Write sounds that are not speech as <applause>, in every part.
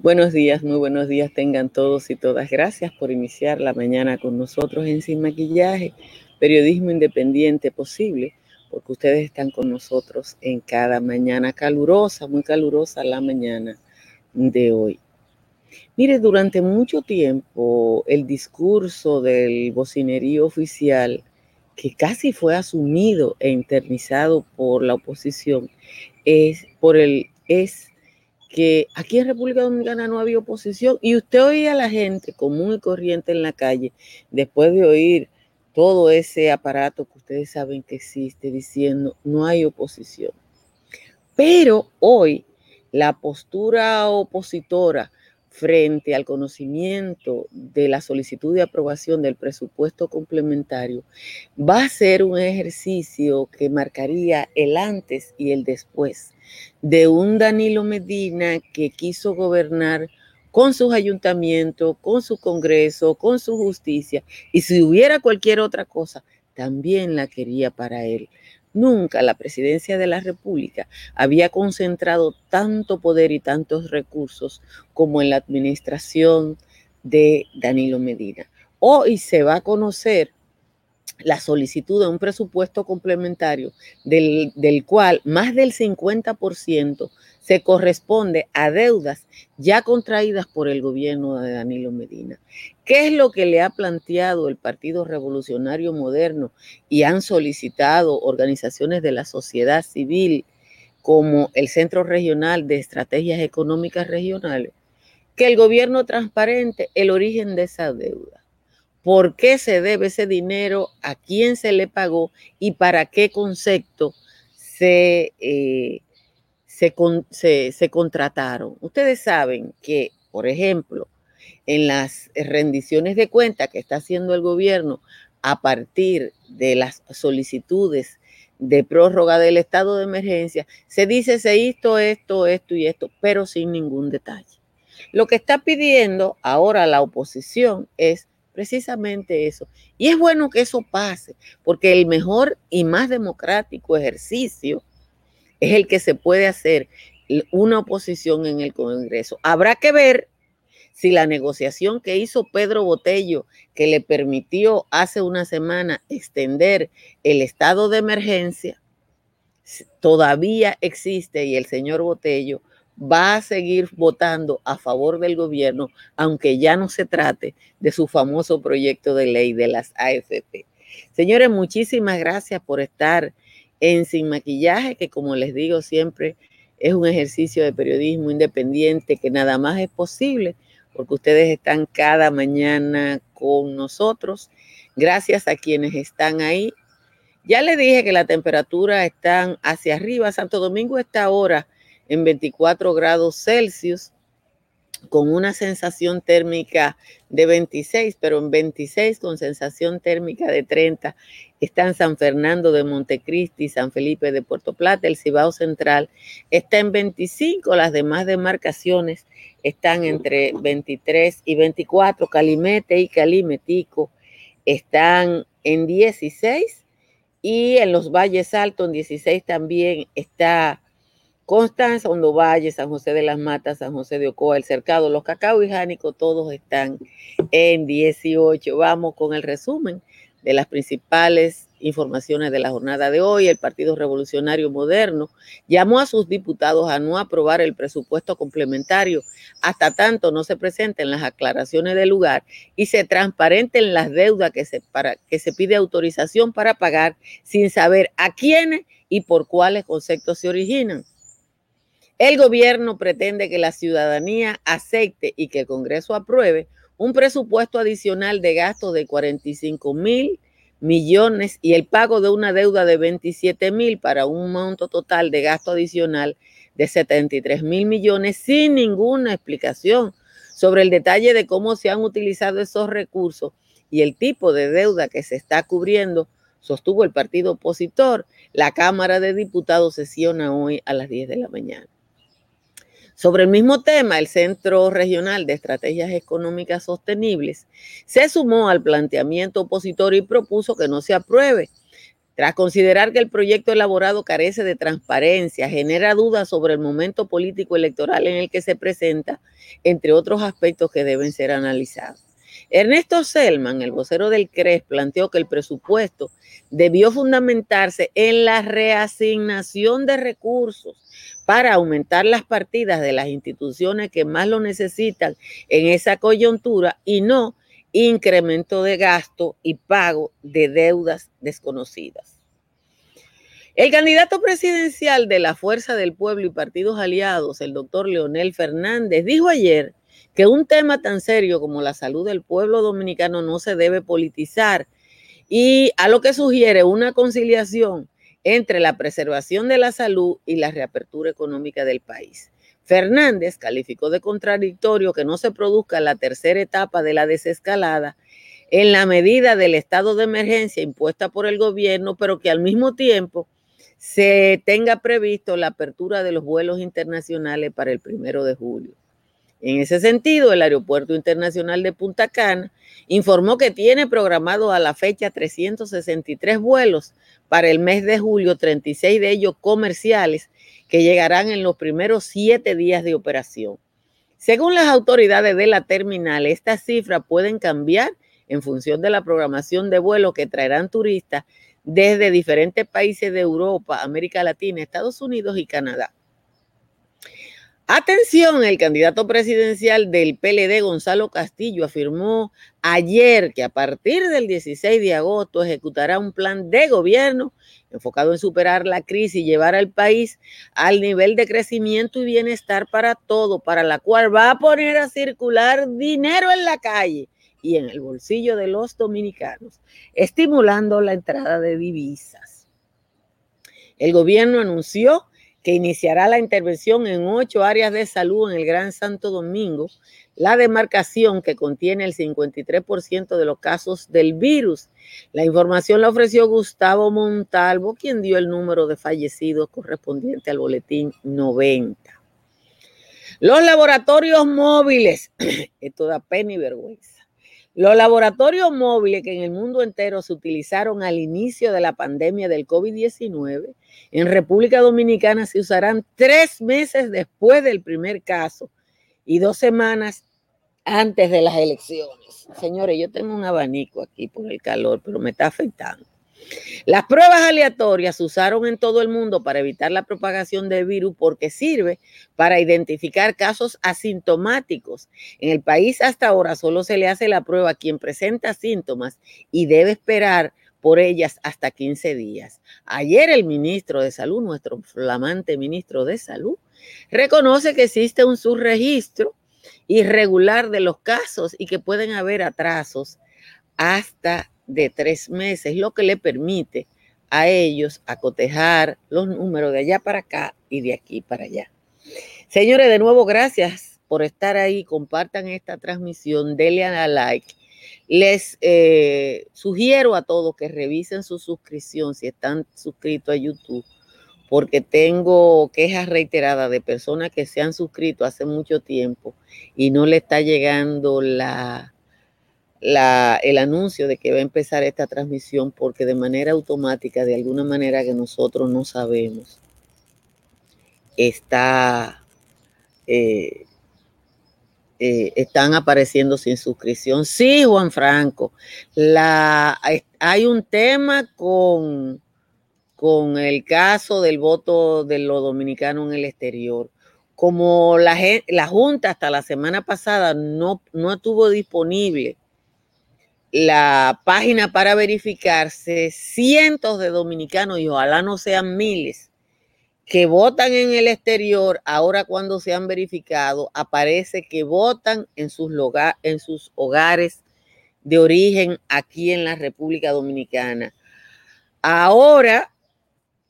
Buenos días, muy buenos días tengan todos y todas. Gracias por iniciar la mañana con nosotros en Sin Maquillaje, periodismo independiente posible, porque ustedes están con nosotros en cada mañana calurosa, muy calurosa la mañana de hoy. Mire, durante mucho tiempo el discurso del bocinerío oficial, que casi fue asumido e internizado por la oposición, es por el es que aquí en República Dominicana no había oposición y usted oía a la gente común y corriente en la calle, después de oír todo ese aparato que ustedes saben que existe, diciendo no hay oposición. Pero hoy la postura opositora frente al conocimiento de la solicitud de aprobación del presupuesto complementario va a ser un ejercicio que marcaría el antes y el después de un Danilo Medina que quiso gobernar con sus ayuntamientos, con su Congreso, con su justicia, y si hubiera cualquier otra cosa, también la quería para él. Nunca la presidencia de la República había concentrado tanto poder y tantos recursos como en la administración de Danilo Medina. Hoy se va a conocer la solicitud de un presupuesto complementario del, cual más del 50% se corresponde a deudas ya contraídas por el gobierno de Danilo Medina. ¿Qué es lo que le ha planteado el Partido Revolucionario Moderno y han solicitado organizaciones de la sociedad civil como el Centro Regional de Estrategias Económicas Regionales? Que el gobierno transparente el origen de esa deuda por qué se debe ese dinero, a quién se le pagó y para qué concepto se, eh, se, contrataron. Ustedes saben que, por ejemplo, en las rendiciones de cuenta que está haciendo el gobierno a partir de las solicitudes de prórroga del estado de emergencia, se dice se hizo esto, esto y esto, pero sin ningún detalle. Lo que está pidiendo ahora la oposición es precisamente eso. Y es bueno que eso pase, porque el mejor y más democrático ejercicio es el que se puede hacer una oposición en el Congreso. Habrá que ver si la negociación que hizo Pedro Botello, que le permitió hace una semana extender el estado de emergencia, todavía existe y el señor Botello va a seguir votando a favor del gobierno, aunque ya no se trate de su famoso proyecto de ley de las AFP. Señores, muchísimas gracias por estar en Sin Maquillaje, que como les digo siempre, es un ejercicio de periodismo independiente que nada más es posible porque ustedes están cada mañana con nosotros. Gracias a quienes están ahí. Ya les dije que la temperatura está hacia arriba. Santo Domingo está ahora en 24 grados Celsius con una sensación térmica de 26, pero en 26 con sensación térmica de 30 están San Fernando de Montecristi, San Felipe de Puerto Plata, el Cibao Central. Está en 25, las demás demarcaciones están entre 23 y 24, Calimete y Calimetico están en 16 y en los Valles Altos en 16 también está Constanza, Hondo Valle, San José de las Matas, San José de Ocoa, El Cercado, Los Cacao y Jánico, todos están en 18. Vamos con el resumen de las principales informaciones de la jornada de hoy. El Partido Revolucionario Moderno llamó a sus diputados a no aprobar el presupuesto complementario hasta tanto no se presenten las aclaraciones del lugar y se transparenten las deudas que se, para, que se pide autorización para pagar sin saber a quiénes y por cuáles conceptos se originan. El gobierno pretende que la ciudadanía acepte y que el Congreso apruebe un presupuesto adicional de gastos de 45 mil millones y el pago de una deuda de 27 mil para un monto total de gasto adicional de 73 mil millones sin ninguna explicación sobre el detalle de cómo se han utilizado esos recursos y el tipo de deuda que se está cubriendo, sostuvo el partido opositor. La Cámara de Diputados sesiona hoy a las 10 de la mañana. Sobre el mismo tema, el Centro Regional de Estrategias Económicas Sostenibles se sumó al planteamiento opositor y propuso que no se apruebe Tras considerar que el proyecto elaborado carece de transparencia, genera dudas sobre el momento político electoral en el que se presenta, entre otros aspectos que deben ser analizados. Ernesto Selman, el vocero del CRES, planteó que el presupuesto debió fundamentarse en la reasignación de recursos para aumentar las partidas de las instituciones que más lo necesitan en esa coyuntura y no incremento de gasto y pago de deudas desconocidas. El candidato presidencial de la Fuerza del Pueblo y partidos aliados, el doctor Leonel Fernández, dijo ayer que un tema tan serio como la salud del pueblo dominicano no se debe politizar y a lo que sugiere una conciliación entre la preservación de la salud y la reapertura económica del país. Fernández calificó de contradictorio que no se produzca la tercera etapa de la desescalada en la medida del estado de emergencia impuesta por el gobierno, pero que al mismo tiempo se tenga previsto la apertura de los vuelos internacionales para el primero de julio. En ese sentido, el Aeropuerto Internacional de Punta Cana informó que tiene programado a la fecha 363 vuelos para el mes de julio, 36 de ellos comerciales, que llegarán en los primeros siete días de operación. Según las autoridades de la terminal, estas cifras pueden cambiar en función de la programación de vuelo que traerán turistas desde diferentes países de Europa, América Latina, Estados Unidos y Canadá. Atención, el candidato presidencial del PLD, Gonzalo Castillo, afirmó ayer que a partir del 16 de agosto ejecutará un plan de gobierno enfocado en superar la crisis y llevar al país al nivel de crecimiento y bienestar para todo, para la cual va a poner a circular dinero en la calle y en el bolsillo de los dominicanos, estimulando la entrada de divisas. El gobierno anunció que iniciará la intervención en ocho áreas de salud en el Gran Santo Domingo, la demarcación que contiene el 53% de los casos del virus. La información la ofreció Gustavo Montalvo, quien dio el número de fallecidos correspondiente al boletín 90. Los laboratorios móviles, <clears throat> esto da pena y vergüenza. Los laboratorios móviles que en el mundo entero se utilizaron al inicio de la pandemia del COVID-19, en República Dominicana se usarán tres meses después del primer caso y dos semanas antes de las elecciones. Señores, yo tengo un abanico aquí por el calor, pero me está afectando. Las pruebas aleatorias se usaron en todo el mundo para evitar la propagación del virus porque sirve para identificar casos asintomáticos. En el país hasta ahora solo se le hace la prueba a quien presenta síntomas y debe esperar por ellas hasta 15 días. Ayer el ministro de Salud, nuestro flamante ministro de Salud, reconoce que existe un subregistro irregular de los casos y que pueden haber atrasos hasta de tres meses, lo que le permite a ellos acotejar los números de allá para acá y de aquí para allá. Señores, de nuevo, gracias por estar ahí. Compartan esta transmisión, denle a like. Les eh, sugiero a todos que revisen su suscripción si están suscritos a YouTube, porque tengo quejas reiteradas de personas que se han suscrito hace mucho tiempo y no le está llegando la, el anuncio de que va a empezar esta transmisión porque de manera automática, de alguna manera que nosotros no sabemos, está, eh, eh, están apareciendo sin suscripción. Sí, Juan Franco, hay un tema con, con el caso del voto de los dominicanos en el exterior. Como la, la Junta hasta la semana pasada no, no estuvo disponible la página para verificarse cientos de dominicanos, y ojalá no sean miles, que votan en el exterior, ahora cuando se han verificado, aparece que votan en sus, en sus hogares de origen aquí en la República Dominicana. Ahora,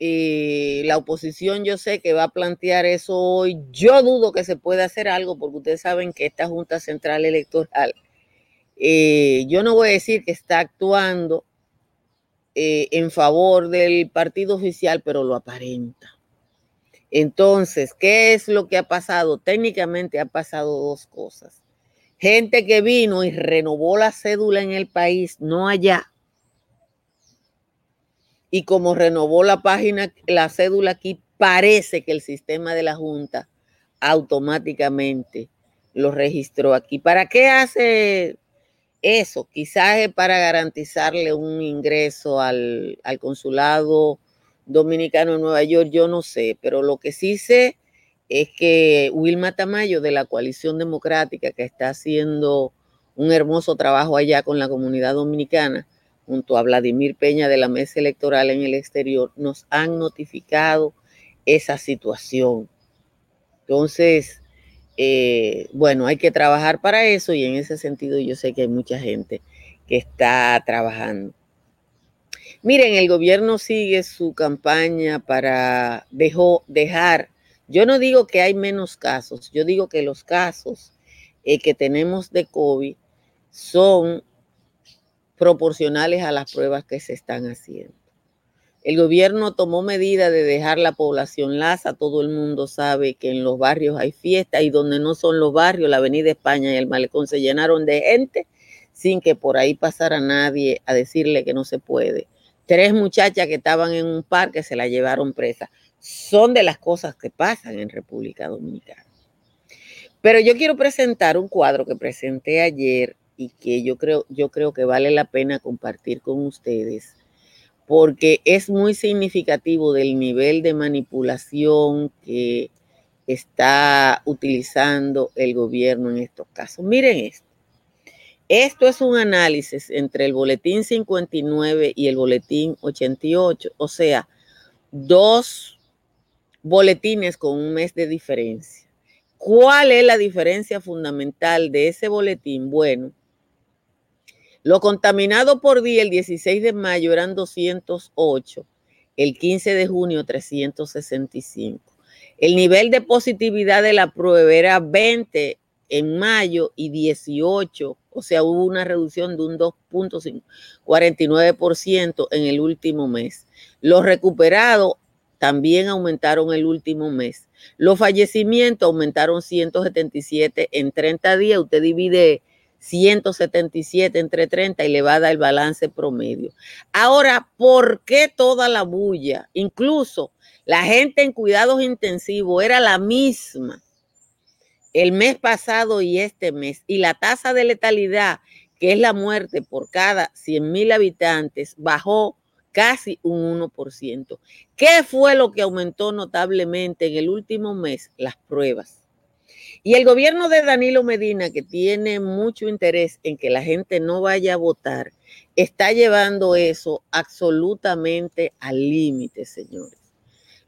eh, la oposición yo sé que va a plantear eso hoy. Yo dudo que se pueda hacer algo porque ustedes saben que esta Junta Central Electoral eh, yo no voy a decir que está actuando eh, en favor del partido oficial, pero lo aparenta. Entonces, ¿qué es lo que ha pasado? Técnicamente ha pasado dos cosas. Gente que vino y renovó la cédula en el país, no allá. y como renovó la página, la cédula aquí, parece que el sistema de la Junta automáticamente lo registró aquí. ¿Para qué hace eso? Quizás es para garantizarle un ingreso al, al consulado dominicano en Nueva York, yo no sé, pero lo que sí sé es que Wilma Tamayo de la coalición democrática que está haciendo un hermoso trabajo allá con la comunidad dominicana, junto a Vladimir Peña de la Mesa Electoral en el exterior, nos han notificado esa situación. Entonces, eh, bueno, hay que trabajar para eso y en ese sentido yo sé que hay mucha gente que está trabajando. Miren, el gobierno sigue su campaña para dejar, yo no digo que hay menos casos, yo digo que los casos eh, que tenemos de COVID son proporcionales a las pruebas que se están haciendo. El gobierno tomó medida de dejar la población laza. Todo el mundo sabe que en los barrios hay fiesta y donde no son los barrios, la Avenida España y el Malecón se llenaron de gente sin que por ahí pasara nadie a decirle que no se puede. Tres muchachas que estaban en un parque se la llevaron presa. Son de las cosas que pasan en República Dominicana. Pero yo quiero presentar un cuadro que presenté ayer y que yo creo, yo creo que vale la pena compartir con ustedes porque es muy significativo del nivel de manipulación que está utilizando el gobierno en estos casos. Miren esto. Esto es un análisis entre el boletín 59 y el boletín 88, o sea, dos boletines con un mes de diferencia. ¿Cuál es la diferencia fundamental de ese boletín? Bueno, lo contaminado por día el 16 de mayo eran 208, el 15 de junio 365. El nivel de positividad de la prueba era 20 en mayo y 18, o sea, hubo una reducción de un 2.49% en el último mes. Los recuperados también aumentaron el último mes. Los fallecimientos aumentaron 177 en 30 días. Usted divide 177 entre 30 y le va a dar el balance promedio. Ahora, ¿por qué toda la bulla? Incluso la gente en cuidados intensivos era la misma el mes pasado y este mes. Y la tasa de letalidad, que es la muerte por cada 100 mil habitantes, bajó casi un 1%. ¿Qué fue lo que aumentó notablemente en el último mes? Las pruebas. Y el gobierno de Danilo Medina, que tiene mucho interés en que la gente no vaya a votar, está llevando eso absolutamente al límite, señores.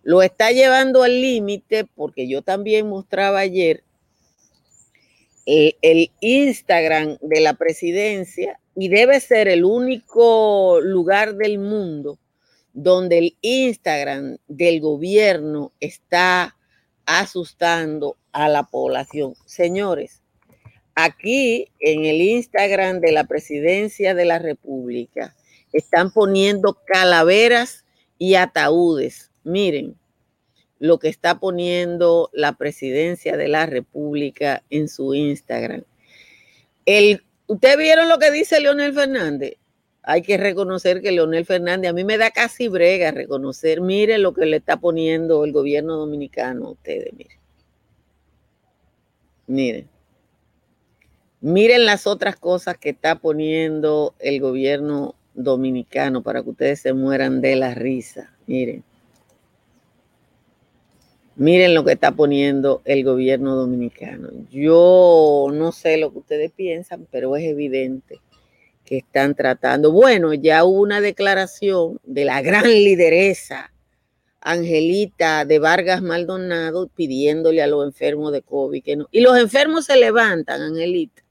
Lo está llevando al límite porque yo también mostraba ayer el, el, Instagram de la presidencia y debe ser el único lugar del mundo donde el Instagram del gobierno está asustando a la población. Señores, aquí en el Instagram de la Presidencia de la República están poniendo calaveras y ataúdes. Miren lo que está poniendo la Presidencia de la República en su Instagram. El, ¿Ustedes vieron lo que dice Leonel Fernández? Hay que reconocer que Leonel Fernández, a mí me da casi brega reconocer, mire lo que le está poniendo el gobierno dominicano a ustedes, miren. Miren. Miren las otras cosas que está poniendo el gobierno dominicano para que ustedes se mueran de la risa. Miren. Miren lo que está poniendo el gobierno dominicano. Yo no sé lo que ustedes piensan, pero es evidente que están tratando. Bueno, ya hubo una declaración de la gran lideresa Angelita de Vargas Maldonado pidiéndole a los enfermos de COVID que no. Y los enfermos se levantan, Angelita.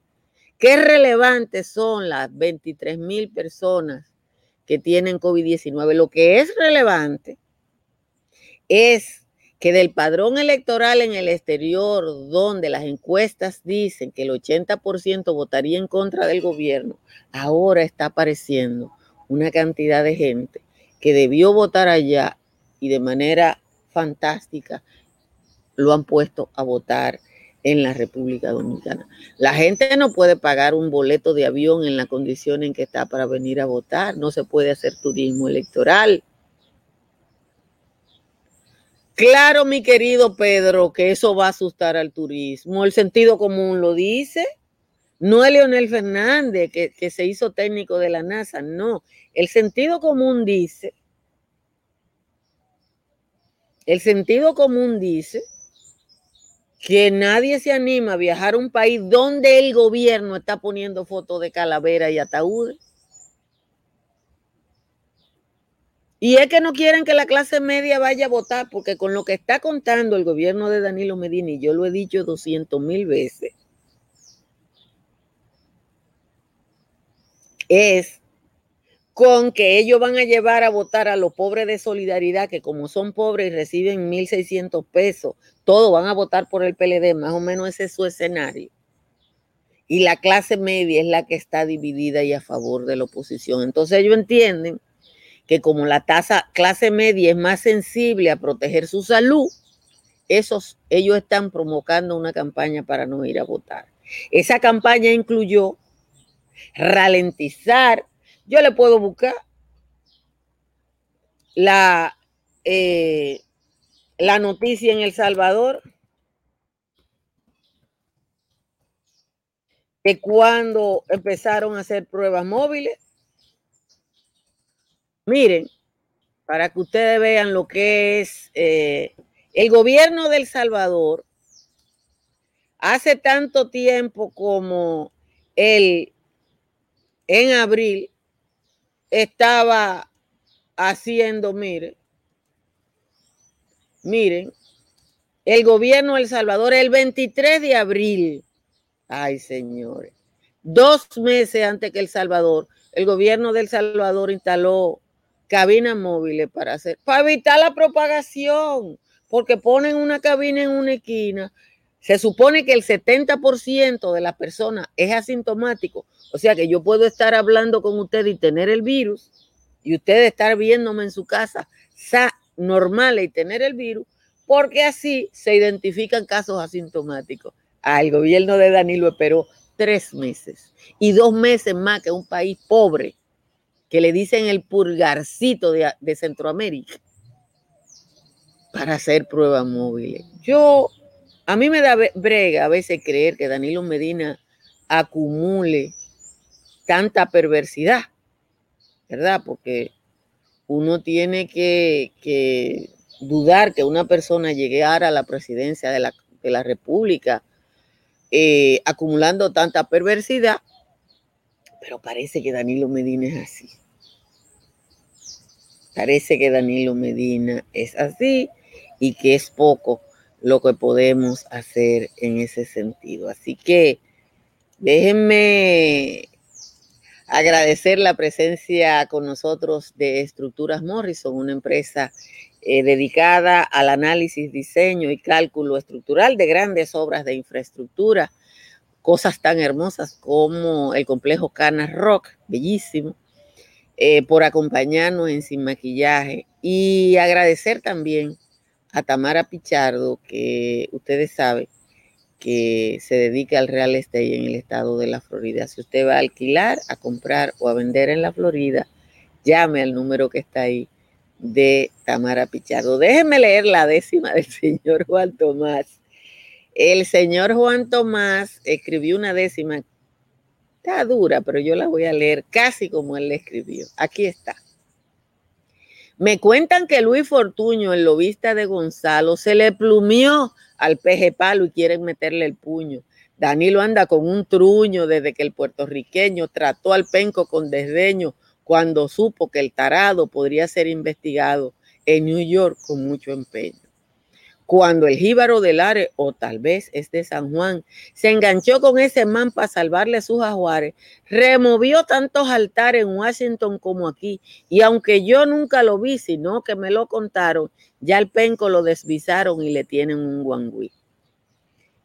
Qué relevantes son las 23 mil personas que tienen COVID-19. Lo que es relevante es que del padrón electoral en el exterior, donde las encuestas dicen que el 80% votaría en contra del gobierno, ahora está apareciendo una cantidad de gente que debió votar allá y de manera fantástica lo han puesto a votar en la República Dominicana. La gente no puede pagar un boleto de avión en la condición en que está para venir a votar, no se puede hacer turismo electoral. Claro, mi querido Pedro, que eso va a asustar al turismo. El sentido común lo dice. No es Leonel Fernández, que, que se hizo técnico de la NASA, no. El sentido común dice, el sentido común dice que nadie se anima a viajar a un país donde el gobierno está poniendo fotos de calavera y ataúdes. Y es que no quieren que la clase media vaya a votar, porque con lo que está contando el gobierno de Danilo Medina, y yo lo he dicho 200 mil veces, es con que ellos van a llevar a votar a los pobres de solidaridad, que como son pobres y reciben 1.600 pesos, todos van a votar por el PLD, más o menos ese es su escenario. Y la clase media es la que está dividida y a favor de la oposición. Entonces ellos entienden que como la tasa clase media es más sensible a proteger su salud, esos, ellos están provocando una campaña para no ir a votar. Esa campaña incluyó ralentizar. Yo le puedo buscar la, eh, la noticia en El Salvador de cuando empezaron a hacer pruebas móviles Miren, para que ustedes vean lo que es eh, el gobierno del Salvador, hace tanto tiempo como él en abril estaba haciendo, miren, miren, el gobierno del Salvador el 23 de abril, ay señores, dos meses antes que El Salvador, el gobierno del Salvador instaló cabinas móviles para hacer, para evitar la propagación, porque ponen una cabina en una esquina. Se supone que el 70% de las personas es asintomático, o sea que yo puedo estar hablando con usted y tener el virus, y usted estar viéndome en su casa normal y tener el virus, porque así se identifican casos asintomáticos. El gobierno de Danilo esperó tres meses y dos meses más que un país pobre que le dicen el purgarcito de, Centroamérica para hacer pruebas móviles. Yo, a mí me da brega a veces creer que Danilo Medina acumule tanta perversidad, ¿verdad? Porque uno tiene que, dudar que una persona llegue a la presidencia de la, República eh, acumulando tanta perversidad, pero parece que Danilo Medina es así. Parece que Danilo Medina es así y que es poco lo que podemos hacer en ese sentido. Así que déjenme agradecer la presencia con nosotros de Estructuras Morrison, una empresa eh, dedicada al análisis, diseño y cálculo estructural de grandes obras de infraestructura, cosas tan hermosas como el complejo Cana Rock, bellísimo, eh, por acompañarnos en Sin Maquillaje y agradecer también a Tamara Pichardo, que ustedes saben que se dedica al real estate en el estado de la Florida. Si usted va a alquilar, a comprar o a vender en la Florida, llame al número que está ahí de Tamara Pichardo. Déjenme leer la décima del señor Juan Tomás. El señor Juan Tomás escribió una décima Está dura, pero yo la voy a leer casi como él le escribió. Aquí está. Me cuentan que Luis Fortuño, el lobista de Gonzalo, se le plumió al peje palo y quieren meterle el puño. Danilo anda con un truño desde que el puertorriqueño trató al penco con desdeño cuando supo que el tarado podría ser investigado en New York con mucho empeño cuando el jíbaro del Are, o tal vez es de San Juan, se enganchó con ese man para salvarle sus ajuares, removió tantos altares en Washington como aquí, y aunque yo nunca lo vi, sino que me lo contaron, ya el penco lo desvisaron y le tienen un guangüí.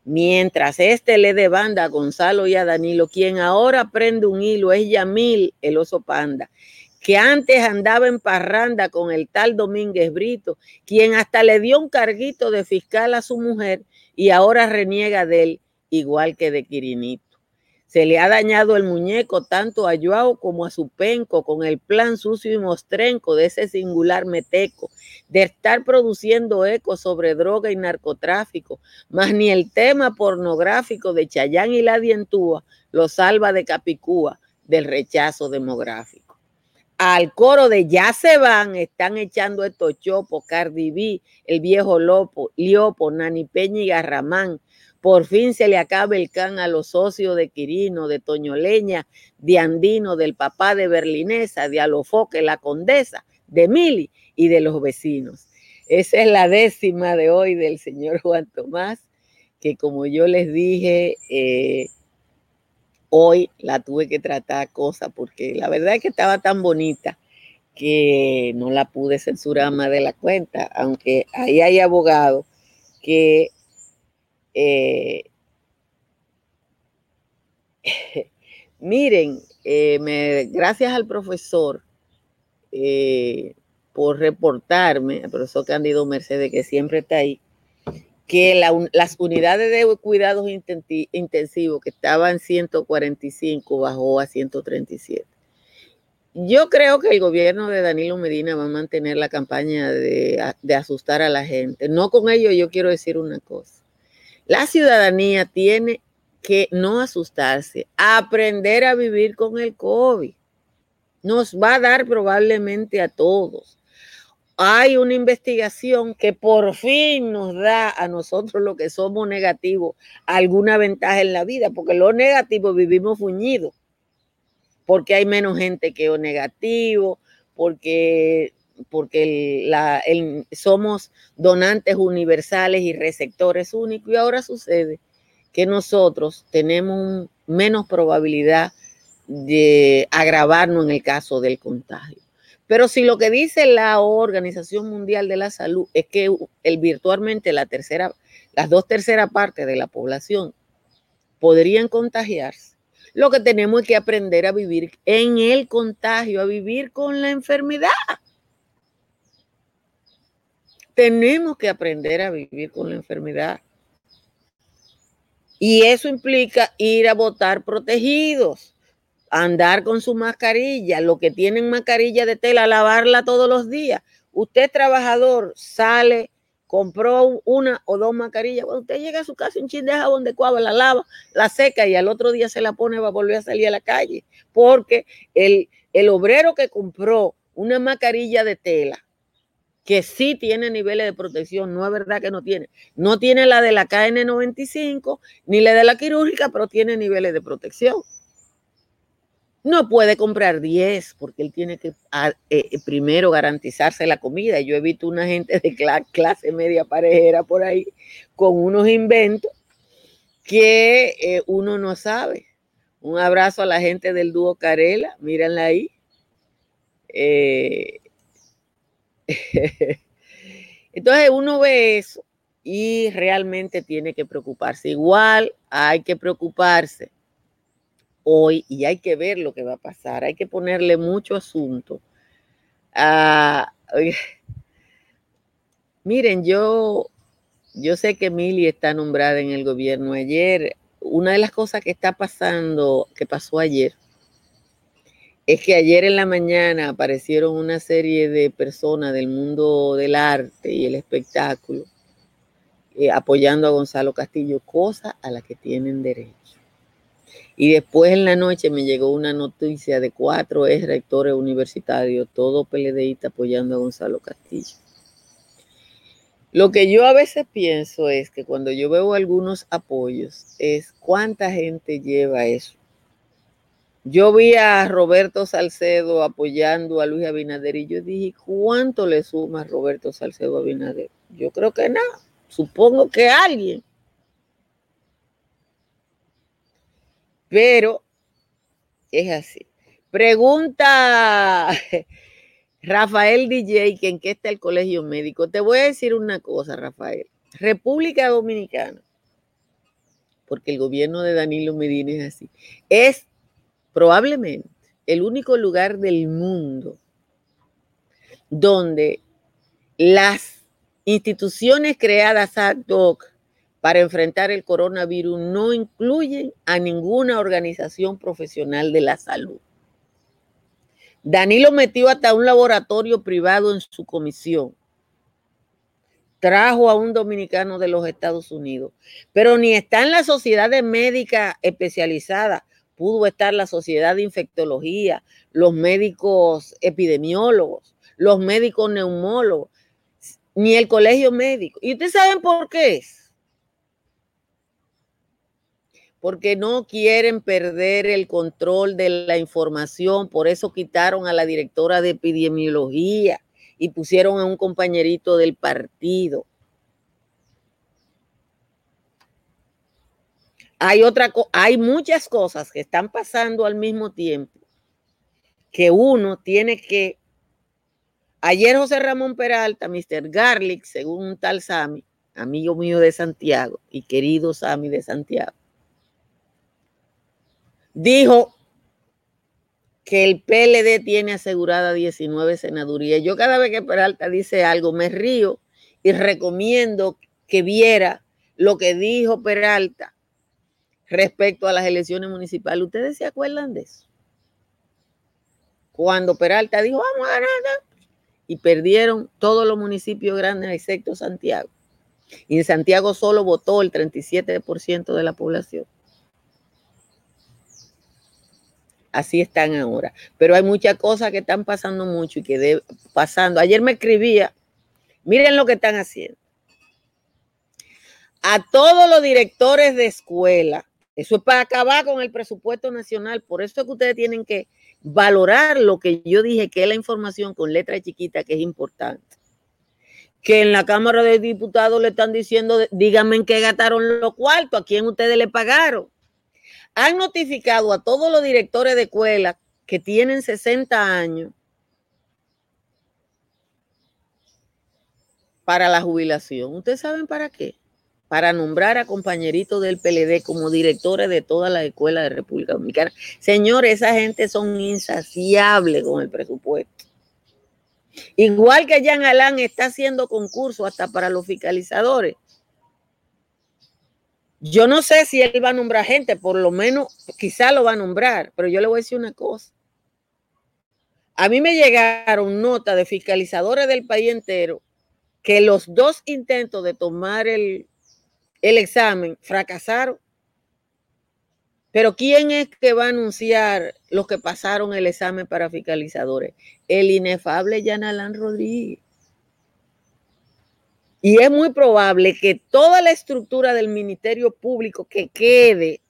Mientras este le de banda a Gonzalo y a Danilo, quien ahora prende un hilo es Yamil, el oso panda, que antes andaba en parranda con el tal Domínguez Brito, quien hasta le dio un carguito de fiscal a su mujer y ahora reniega de él, igual que de Quirinito. Se le ha dañado el muñeco tanto a Joao como a su penco con el plan sucio y mostrenco de ese singular meteco, de estar produciendo eco sobre droga y narcotráfico, más ni el tema pornográfico de Chayán y la Dientúa lo salva de Capicúa del rechazo demográfico. Al coro de Ya se van, están echando estos chopos, Cardi B, el viejo Lopo, Liopo, Nani Peña y Garramán, por fin se le acaba el can a los socios de Quirino, de Toñoleña, de Andino, del papá de Berlinesa, de Alofoque, la condesa, de Mili y de los vecinos. Esa es la décima de hoy del señor Juan Tomás, que como yo les dije, eh, hoy la tuve que tratar cosa, porque la verdad es que estaba tan bonita que no la pude censurar más de la cuenta, aunque ahí hay abogados que eh, <laughs> miren, eh, me, gracias al profesor eh, por reportarme, al profesor Candido Mercedes, que siempre está ahí, que las unidades de cuidados intensivos que estaban 145 bajó a 137. Yo creo que el gobierno de Danilo Medina va a mantener la campaña de, de asustar a la gente. No con ello yo quiero decir una cosa la ciudadanía tiene que no asustarse, aprender a vivir con el COVID. Nos va a dar probablemente a todos. Hay una investigación que por fin nos da a nosotros lo que somos negativos alguna ventaja en la vida, porque los negativos vivimos fuñidos, porque hay menos gente que o negativo, porque porque somos donantes universales y receptores únicos y ahora sucede que nosotros tenemos menos probabilidad de agravarnos en el caso del contagio. Pero si lo que dice la Organización Mundial de la Salud es que el, virtualmente la tercera, las dos terceras partes de la población podrían contagiarse, lo que tenemos es que aprender a vivir en el contagio, a vivir con la enfermedad. Tenemos que aprender a vivir con la enfermedad. Y eso implica ir a votar protegidos, andar con su mascarilla, lo que tienen mascarilla de tela, lavarla todos los días. Usted trabajador sale, compró una o dos mascarillas, cuando usted llega a su casa, un chin de jabón de cuava, la lava, la seca y al otro día se la pone, va a volver a salir a la calle, porque el, el obrero que compró una mascarilla de tela que sí tiene niveles de protección, no es verdad que no tiene. No tiene la de la KN95 ni la de la quirúrgica, pero tiene niveles de protección. No puede comprar 10 porque él tiene que ah, eh, eh, primero garantizarse la comida. Yo he visto una gente de clase media parejera por ahí con unos inventos que eh, uno no sabe. Un abrazo a la gente del dúo Carela, mírenla ahí. <laughs> Entonces uno ve eso y realmente tiene que preocuparse. Igual hay que preocuparse hoy y hay que ver lo que va a pasar. Hay que ponerle mucho asunto. miren, yo, yo sé que Mili está nombrada en el gobierno ayer. Una de las cosas que está pasando, que pasó ayer, es que ayer en la mañana aparecieron una serie de personas del mundo del arte y el espectáculo eh, apoyando a Gonzalo Castillo, cosa a la que tienen derecho. Y después en la noche me llegó una noticia de cuatro ex rectores universitarios, todo PLDista apoyando a Gonzalo Castillo. Lo que yo a veces pienso es que cuando yo veo algunos apoyos, es cuánta gente lleva eso yo vi a Roberto Salcedo apoyando a Luis Abinader y yo dije, ¿cuánto le suma Roberto Salcedo a Abinader? Yo creo que nada, supongo que alguien. Pero es así. Pregunta Rafael DJ que en qué está el colegio médico. Te voy a decir una cosa, Rafael. República Dominicana, porque el gobierno de Danilo Medina es así, es probablemente el único lugar del mundo donde las instituciones creadas ad hoc para enfrentar el coronavirus no incluyen a ninguna organización profesional de la salud. Danilo metió hasta un laboratorio privado en su comisión. Trajo a un dominicano de los Estados Unidos, pero ni está en la sociedad de médica especializada, pudo estar la sociedad de infectología, los médicos epidemiólogos, los médicos neumólogos, ni el colegio médico. ¿Y ustedes saben por qué es? Porque no quieren perder el control de la información, por eso quitaron a la directora de epidemiología y pusieron a un compañerito del partido. Hay, otra, hay muchas cosas que están pasando al mismo tiempo que uno tiene que... Ayer José Ramón Peralta, Mr. Garlic, según un tal Sami, amigo mío de Santiago y querido Sami de Santiago, dijo que el PLD tiene asegurada 19 senadurías. Yo cada vez que Peralta dice algo me río y recomiendo que viera lo que dijo Peralta respecto a las elecciones municipales. ¿Ustedes se acuerdan de eso? Cuando Peralta dijo, vamos a ganar, y perdieron todos los municipios grandes excepto Santiago. Y en Santiago solo votó el 37% de la población. Así están ahora. Pero hay muchas cosas que están pasando mucho y que de, pasando. Ayer me escribía, miren lo que están haciendo. A todos los directores de escuela eso es para acabar con el presupuesto nacional. Por eso es que ustedes tienen que valorar lo que yo dije, que es la información con letra chiquita, que es importante. Que en la Cámara de Diputados le están diciendo, díganme en qué gastaron los cuartos, a quién ustedes le pagaron. Han notificado a todos los directores de escuela que tienen 60 años para la jubilación. ¿Ustedes saben para qué? para nombrar a compañeritos del PLD como directores de todas las escuelas de República Dominicana. Señores, esa gente son insaciables con el presupuesto. Igual que Jean Alain está haciendo concursos hasta para los fiscalizadores. Yo no sé si él va a nombrar gente, por lo menos quizá lo va a nombrar, pero yo le voy a decir una cosa. A mí me llegaron notas de fiscalizadores del país entero que los dos intentos de tomar el, el examen, fracasaron. Pero ¿quién es que va a anunciar los que pasaron el examen para fiscalizadores? El inefable Yanalán Rodríguez. Y es muy probable que toda la estructura del Ministerio Público que quede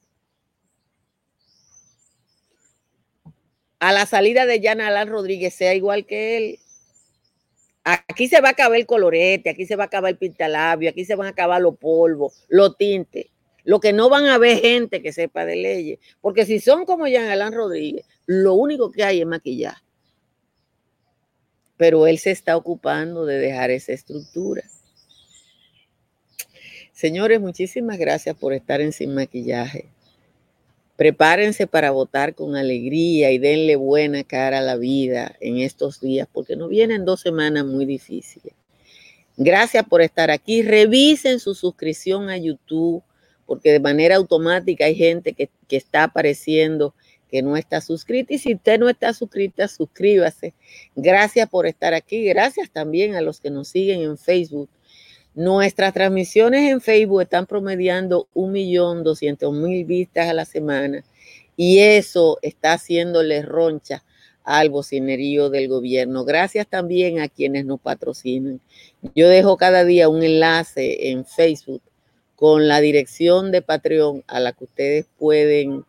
a la salida de Yanalán Rodríguez sea igual que él. Aquí se va a acabar el colorete, aquí se va a acabar el pintalabio, aquí se van a acabar los polvos, los tintes. Lo que no van a ver gente que sepa de leyes. Porque si son como Jean Alain Rodríguez, lo único que hay es maquillaje. Pero él se está ocupando de dejar esa estructura. Señores, muchísimas gracias por estar en Sin Maquillaje. Prepárense para votar con alegría y denle buena cara a la vida en estos días, porque nos vienen dos semanas muy difíciles. Gracias por estar aquí. Revisen su suscripción a YouTube, porque de manera automática hay gente que, que está apareciendo que no está suscrita. Y si usted no está suscrita, suscríbase. Gracias por estar aquí. Gracias también a los que nos siguen en Facebook Nuestras transmisiones en Facebook están promediando 1.200.000 vistas a la semana y eso está haciéndole roncha al bocinerío del gobierno. Gracias también a quienes nos patrocinan. Yo dejo cada día un enlace en Facebook con la dirección de Patreon a la que ustedes pueden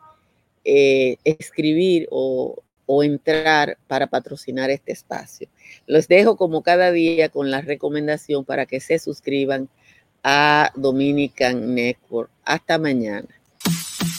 eh, escribir o o entrar para patrocinar este espacio. Los dejo como cada día con la recomendación para que se suscriban a Dominican Network. Hasta mañana.